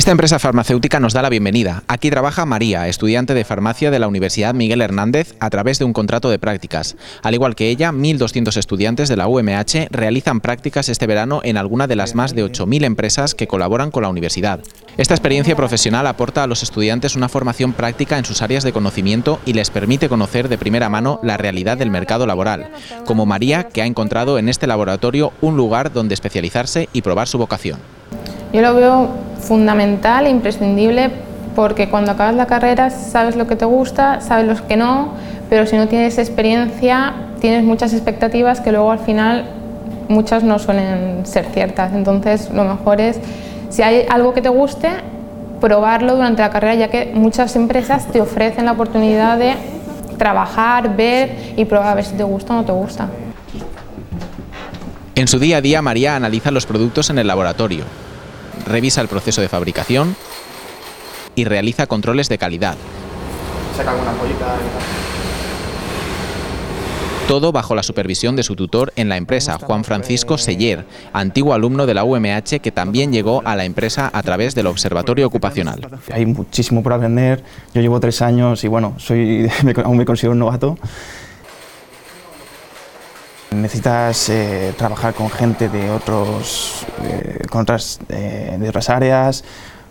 Esta empresa farmacéutica nos da la bienvenida. Aquí trabaja María, estudiante de farmacia de la Universidad Miguel Hernández, a través de un contrato de prácticas. Al igual que ella, 1.200 estudiantes de la UMH realizan prácticas este verano en alguna de las más de 8.000 empresas que colaboran con la universidad. Esta experiencia profesional aporta a los estudiantes una formación práctica en sus áreas de conocimiento y les permite conocer de primera mano la realidad del mercado laboral, como María, que ha encontrado en este laboratorio un lugar donde especializarse y probar su vocación. Yo lo veo fundamental e imprescindible porque cuando acabas la carrera sabes lo que te gusta, sabes lo que no, pero si no tienes experiencia tienes muchas expectativas que luego al final muchas no suelen ser ciertas. Entonces lo mejor es, si hay algo que te guste, probarlo durante la carrera ya que muchas empresas te ofrecen la oportunidad de trabajar, ver y probar a ver si te gusta o no te gusta. En su día a día, María analiza los productos en el laboratorio, revisa el proceso de fabricación y realiza controles de calidad. Todo bajo la supervisión de su tutor en la empresa, Juan Francisco Seller, antiguo alumno de la UMH que también llegó a la empresa a través del Observatorio Ocupacional. Hay muchísimo por aprender, yo llevo tres años y bueno, soy, aún me considero un novato. Necesitas eh, trabajar con gente de, otros, eh, con otras, eh, de otras áreas,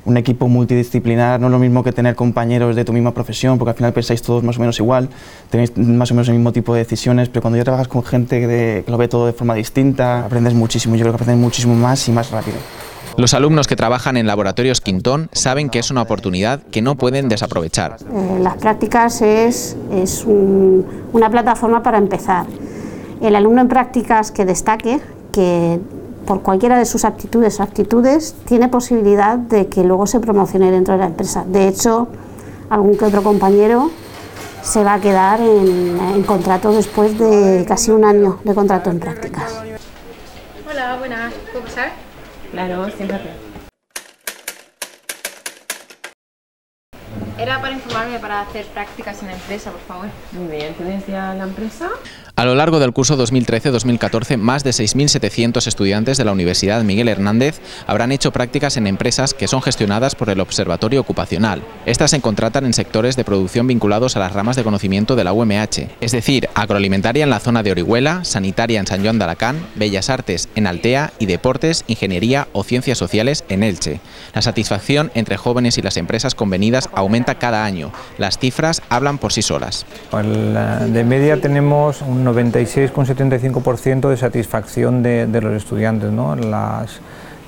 un equipo multidisciplinar, no es lo mismo que tener compañeros de tu misma profesión, porque al final pensáis todos más o menos igual, tenéis más o menos el mismo tipo de decisiones, pero cuando ya trabajas con gente que lo ve todo de forma distinta, aprendes muchísimo, yo creo que aprendes muchísimo más y más rápido. Los alumnos que trabajan en laboratorios Quintón saben que es una oportunidad que no pueden desaprovechar. las prácticas es, es una plataforma para empezar el alumno en prácticas que destaque, que por cualquiera de sus actitudes o actitudes, tiene posibilidad de que luego se promocione dentro de la empresa. De hecho, algún que otro compañero se va a quedar en, contrato después de casi un año de contrato en prácticas. Hola, buenas. ¿Puedo pasar? Claro, siéntate. Era para informarme para hacer prácticas en la empresa, por favor. Muy bien, ¿tienes ya la empresa? A lo largo del curso 2013-2014, más de 6.700 estudiantes de la Universidad Miguel Hernández habrán hecho prácticas en empresas que son gestionadas por el Observatorio Ocupacional. Estas se contratan en sectores de producción vinculados a las ramas de conocimiento de la UMH, es decir, agroalimentaria en la zona de Orihuela, sanitaria en San Juan de Alacán, bellas artes en Altea y deportes, ingeniería o ciencias sociales en Elche. La satisfacción entre jóvenes y las empresas convenidas aumenta cada año. Las cifras hablan por sí solas. De media tenemos un 96,75% de satisfacción de, los estudiantes. ¿no? Las,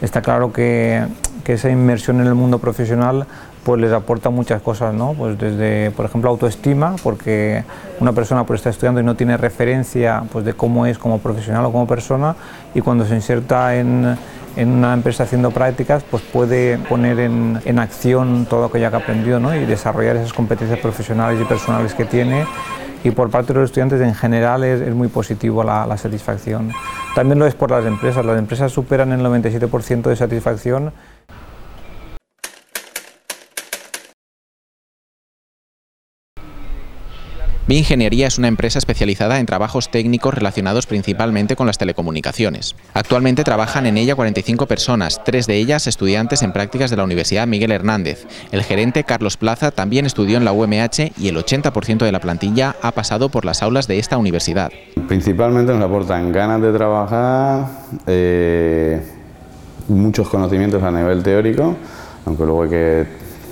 está claro que, que, esa inmersión en el mundo profesional pues les aporta muchas cosas, ¿no? pues desde, por ejemplo, autoestima, porque una persona pues, está estudiando y no tiene referencia pues, de cómo es como profesional o como persona, y cuando se inserta en, en una empresa haciendo prácticas, pues puede poner en, en acción todo lo que ha aprendido ¿no? y desarrollar esas competencias profesionales y personales que tiene y por parte de los estudiantes en general es, es muy positivo la, la, satisfacción. También lo es por las empresas, las empresas superan el 97% de satisfacción Ingeniería es una empresa especializada en trabajos técnicos relacionados principalmente con las telecomunicaciones. Actualmente trabajan en ella 45 personas, tres de ellas estudiantes en prácticas de la Universidad Miguel Hernández. El gerente Carlos Plaza también estudió en la UMH y el 80% de la plantilla ha pasado por las aulas de esta universidad. Principalmente nos aportan ganas de trabajar, eh, muchos conocimientos a nivel teórico, aunque luego hay que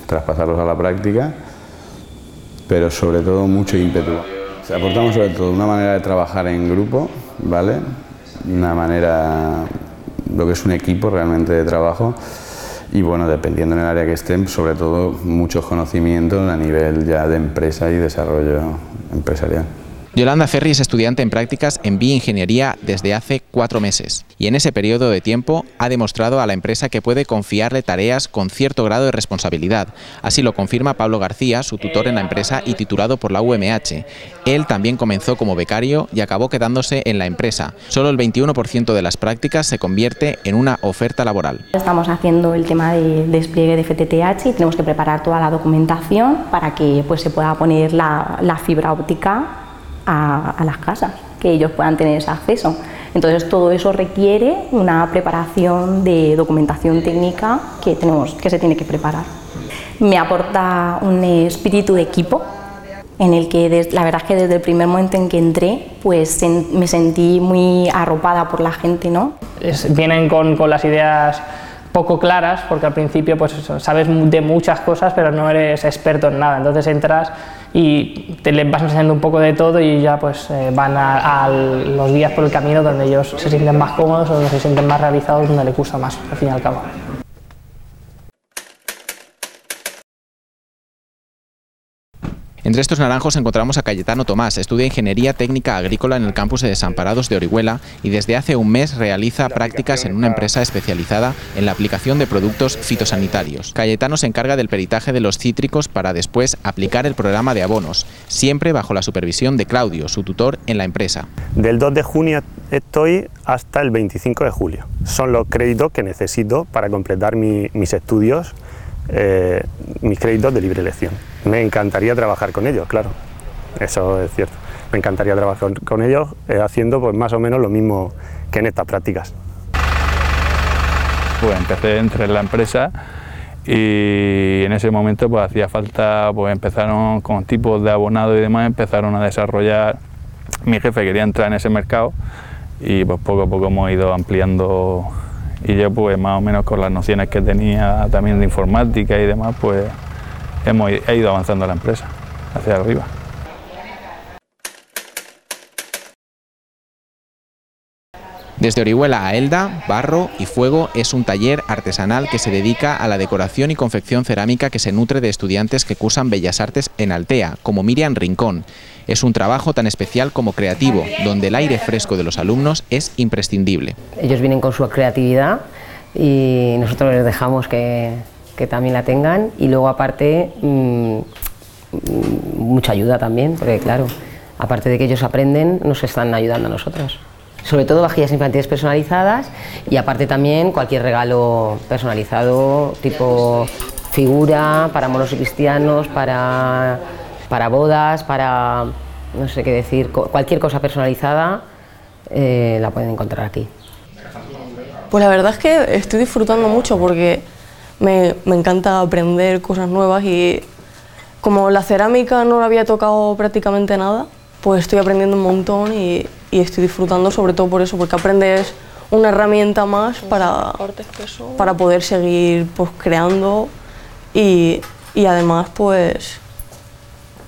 traspasarlos a la práctica pero sobre todo mucho ímpetu. aportamos sobre todo una manera de trabajar en grupo, ¿vale? Una manera, lo que es un equipo realmente de trabajo y bueno, dependiendo en el área que estén, sobre todo muchos conocimientos a nivel ya de empresa y desarrollo empresarial. Yolanda Ferri es estudiante en prácticas en bioingeniería desde hace cuatro meses y en ese periodo de tiempo ha demostrado a la empresa que puede confiarle tareas con cierto grado de responsabilidad. Así lo confirma Pablo García, su tutor en la empresa y titulado por la UMH. Él también comenzó como becario y acabó quedándose en la empresa. Solo el 21% de las prácticas se convierte en una oferta laboral. Estamos haciendo el tema de despliegue de FTTH y tenemos que preparar toda la documentación para que pues, se pueda poner la, la fibra óptica a, las casas, que ellos puedan tener ese acceso. Entonces todo eso requiere una preparación de documentación técnica que, tenemos, que se tiene que preparar. Me aporta un espíritu de equipo en el que la verdad es que desde el primer momento en que entré pues me sentí muy arropada por la gente. ¿no? vienen con, con las ideas poco claras, porque al principio pues sabes de muchas cosas, pero no eres experto en nada. Entonces entras y te les vas enseñando un poco de todo y ya pues eh, van a, los días por el camino donde ellos se sienten más cómodos o donde se sienten más realizados, donde les gusta más, al fin y al cabo. Entre estos naranjos encontramos a Cayetano Tomás, estudia Ingeniería Técnica Agrícola en el campus de Desamparados de Orihuela y desde hace un mes realiza prácticas en una empresa especializada en la aplicación de productos fitosanitarios. Cayetano se encarga del peritaje de los cítricos para después aplicar el programa de abonos, siempre bajo la supervisión de Claudio, su tutor en la empresa. Del 2 de junio estoy hasta el 25 de julio. Son los créditos que necesito para completar mis estudios eh, mis créditos de libre elección. Me encantaría trabajar con ellos, claro, eso es cierto. Me encantaría trabajar con ellos eh, haciendo pues, más o menos lo mismo que en estas prácticas. Pues empecé entre la empresa y en ese momento pues hacía falta, pues empezaron con tipos de abonado y demás, empezaron a desarrollar, mi jefe quería entrar en ese mercado y pues poco a poco hemos ido ampliando y yo pues más o menos con las nociones que tenía también de informática y demás pues hemos ido avanzando la empresa hacia arriba. Desde Orihuela a Elda, Barro y Fuego es un taller artesanal que se dedica a la decoración y confección cerámica que se nutre de estudiantes que cursan Bellas Artes en Altea, como Miriam Rincón. Es un trabajo tan especial como creativo, donde el aire fresco de los alumnos es imprescindible. Ellos vienen con su creatividad y nosotros les dejamos que, también la tengan y luego aparte mm, mucha ayuda también, porque claro, aparte de que ellos aprenden, nos están ayudando a nosotros sobre todo vajillas infantiles personalizadas y aparte también cualquier regalo personalizado tipo figura para monos y cristianos, para, para bodas, para no sé qué decir, cualquier cosa personalizada eh, la pueden encontrar aquí. Pues la verdad es que estoy disfrutando mucho porque me, me encanta aprender cosas nuevas y como la cerámica no la había tocado prácticamente nada, pues estoy aprendiendo un montón y, estoy disfrutando sobre todo por eso, porque aprendes una herramienta más para, para poder seguir pues, creando y, y además pues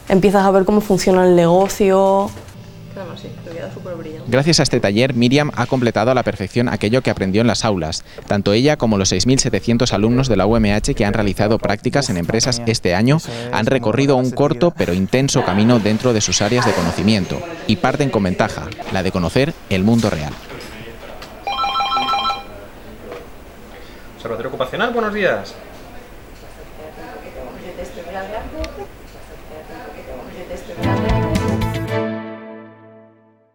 empiezas a ver cómo funciona el negocio, Gracias a este taller, Miriam ha completado a la perfección aquello que aprendió en las aulas. Tanto ella como los 6.700 alumnos de la UMH que han realizado prácticas en empresas este año han recorrido un corto pero intenso camino dentro de sus áreas de conocimiento y parten con ventaja, la de conocer el mundo real. Observatorio Ocupacional, buenos días.